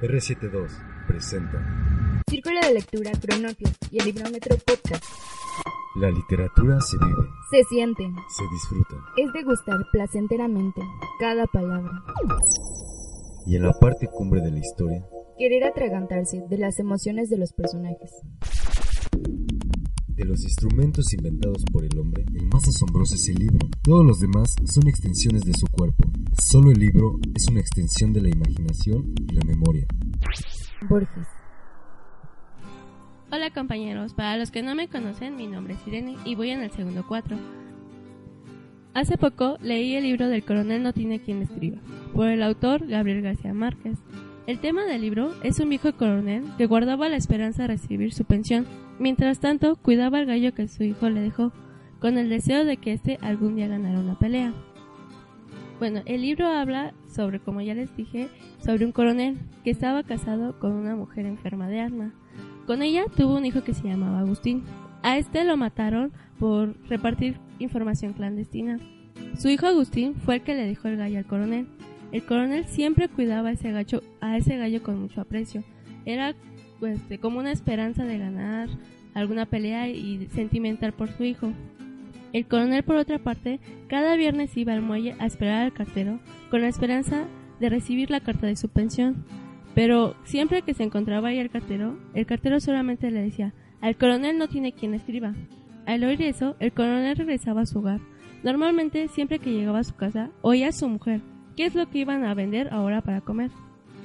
R72 presenta Círculo de Lectura Cronopio y el Librómetro Podcast. La literatura se vive, Se siente, se disfruta es degustar placenteramente cada palabra. y en la parte cumbre de la historia Querer atragantarse de las emociones de los personajes. De los instrumentos inventados por el hombre, el más asombroso es el libro. Todos los demás son extensiones de su cuerpo. Solo el libro es una extensión de la imaginación y la memoria. Borges. Hola compañeros, para los que no me conocen, mi nombre es Irene y voy en el segundo 4. Hace poco leí el libro del coronel no tiene quien escriba, por el autor Gabriel García Márquez. El tema del libro es un viejo coronel que guardaba la esperanza de recibir su pensión, mientras tanto cuidaba al gallo que su hijo le dejó, con el deseo de que éste algún día ganara una pelea. Bueno, el libro habla sobre, como ya les dije, sobre un coronel que estaba casado con una mujer enferma de asma. Con ella tuvo un hijo que se llamaba Agustín. A este lo mataron por repartir información clandestina. Su hijo Agustín fue el que le dejó el gallo al coronel. El coronel siempre cuidaba a ese gallo, a ese gallo con mucho aprecio. Era pues, como una esperanza de ganar alguna pelea y sentimental por su hijo. El coronel, por otra parte, cada viernes iba al muelle a esperar al cartero con la esperanza de recibir la carta de su pensión. Pero siempre que se encontraba ahí el cartero, el cartero solamente le decía, al coronel no tiene quien escriba. Al oír eso, el coronel regresaba a su hogar. Normalmente, siempre que llegaba a su casa, oía a su mujer, qué es lo que iban a vender ahora para comer.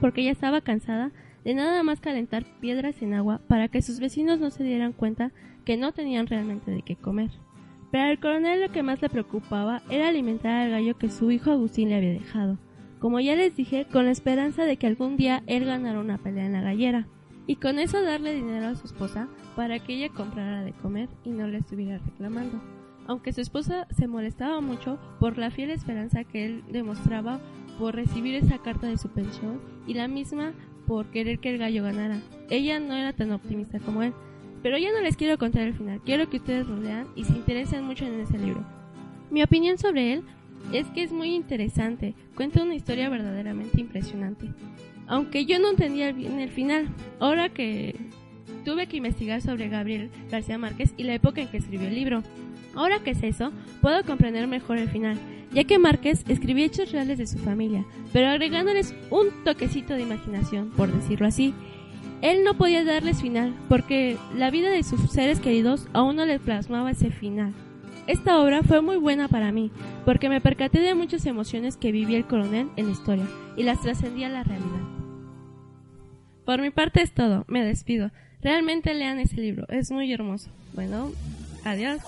Porque ella estaba cansada de nada más calentar piedras en agua para que sus vecinos no se dieran cuenta que no tenían realmente de qué comer. Pero al coronel lo que más le preocupaba era alimentar al gallo que su hijo Agustín le había dejado. Como ya les dije, con la esperanza de que algún día él ganara una pelea en la gallera. Y con eso darle dinero a su esposa para que ella comprara de comer y no le estuviera reclamando. Aunque su esposa se molestaba mucho por la fiel esperanza que él demostraba por recibir esa carta de su pensión y la misma por querer que el gallo ganara. Ella no era tan optimista como él. Pero ya no les quiero contar el final, quiero que ustedes lo lean y se interesen mucho en ese libro. Mi opinión sobre él es que es muy interesante, cuenta una historia verdaderamente impresionante. Aunque yo no entendía bien el final, ahora que tuve que investigar sobre Gabriel García Márquez y la época en que escribió el libro. Ahora que sé eso, puedo comprender mejor el final, ya que Márquez escribió hechos reales de su familia, pero agregándoles un toquecito de imaginación, por decirlo así. Él no podía darles final, porque la vida de sus seres queridos aún no le plasmaba ese final. Esta obra fue muy buena para mí, porque me percaté de muchas emociones que vivía el coronel en la historia, y las trascendía a la realidad. Por mi parte es todo, me despido. Realmente lean ese libro, es muy hermoso. Bueno, adiós.